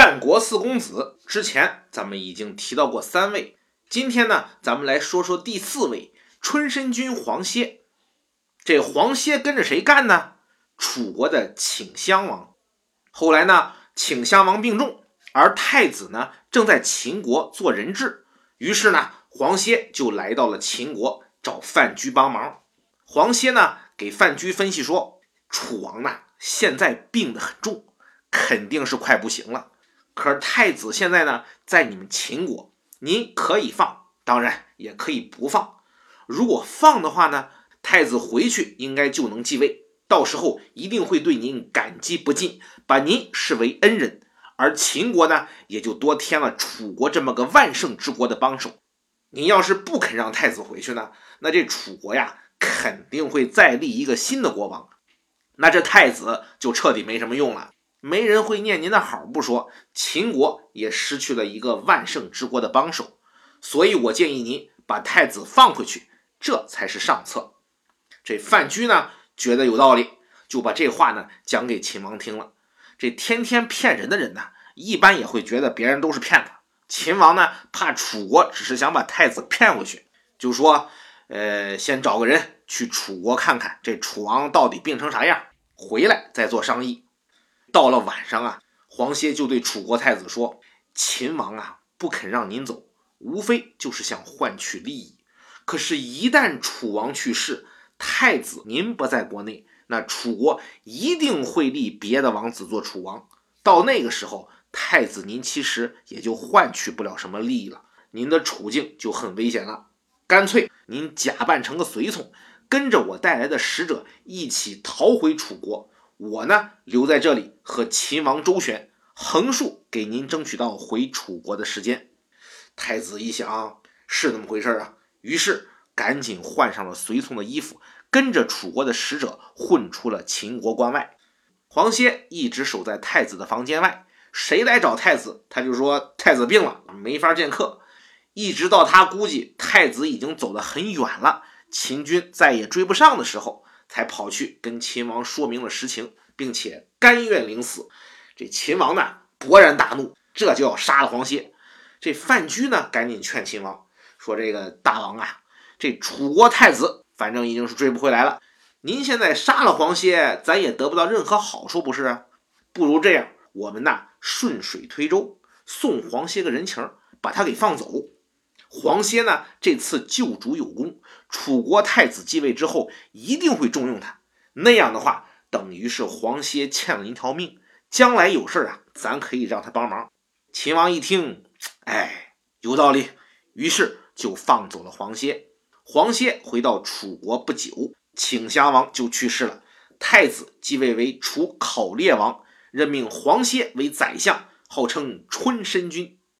战国四公子之前咱们已经提到过三位，今天呢，咱们来说说第四位春申君黄歇。这黄歇跟着谁干呢？楚国的顷襄王。后来呢，顷襄王病重，而太子呢正在秦国做人质，于是呢，黄歇就来到了秦国找范雎帮忙。黄歇呢给范雎分析说，楚王呢现在病得很重，肯定是快不行了。可是太子现在呢在你们秦国，您可以放，当然也可以不放。如果放的话呢？太子回去应该就能继位，到时候一定会对您感激不尽，把您视为恩人。而秦国呢，也就多添了楚国这么个万圣之国的帮手。您要是不肯让太子回去呢，那这楚国呀，肯定会再立一个新的国王，那这太子就彻底没什么用了，没人会念您的好不说，秦国也失去了一个万圣之国的帮手。所以我建议您把太子放回去，这才是上策。这范雎呢觉得有道理，就把这话呢讲给秦王听了。这天天骗人的人呢，一般也会觉得别人都是骗子。秦王呢怕楚国只是想把太子骗回去，就说：“呃，先找个人去楚国看看这楚王到底病成啥样，回来再做商议。”到了晚上啊，黄歇就对楚国太子说：“秦王啊不肯让您走，无非就是想换取利益。可是，一旦楚王去世，太子，您不在国内，那楚国一定会立别的王子做楚王。到那个时候，太子您其实也就换取不了什么利益了，您的处境就很危险了。干脆您假扮成个随从，跟着我带来的使者一起逃回楚国，我呢留在这里和秦王周旋，横竖给您争取到回楚国的时间。太子一想，是那么回事啊，于是。赶紧换上了随从的衣服，跟着楚国的使者混出了秦国关外。黄歇一直守在太子的房间外，谁来找太子，他就说太子病了，没法见客。一直到他估计太子已经走得很远了，秦军再也追不上的时候，才跑去跟秦王说明了实情，并且甘愿领死。这秦王呢，勃然大怒，这就要杀了黄歇。这范雎呢，赶紧劝秦王说：“这个大王啊。”这楚国太子反正已经是追不回来了，您现在杀了黄歇，咱也得不到任何好处，不是啊？不如这样，我们呐顺水推舟，送黄歇个人情，把他给放走。黄歇呢这次救主有功，楚国太子继位之后一定会重用他。那样的话，等于是黄歇欠了您条命，将来有事啊，咱可以让他帮忙。秦王一听，哎，有道理，于是就放走了黄歇。黄歇回到楚国不久，顷襄王就去世了，太子继位为楚考烈王，任命黄歇为宰相，号称春申君。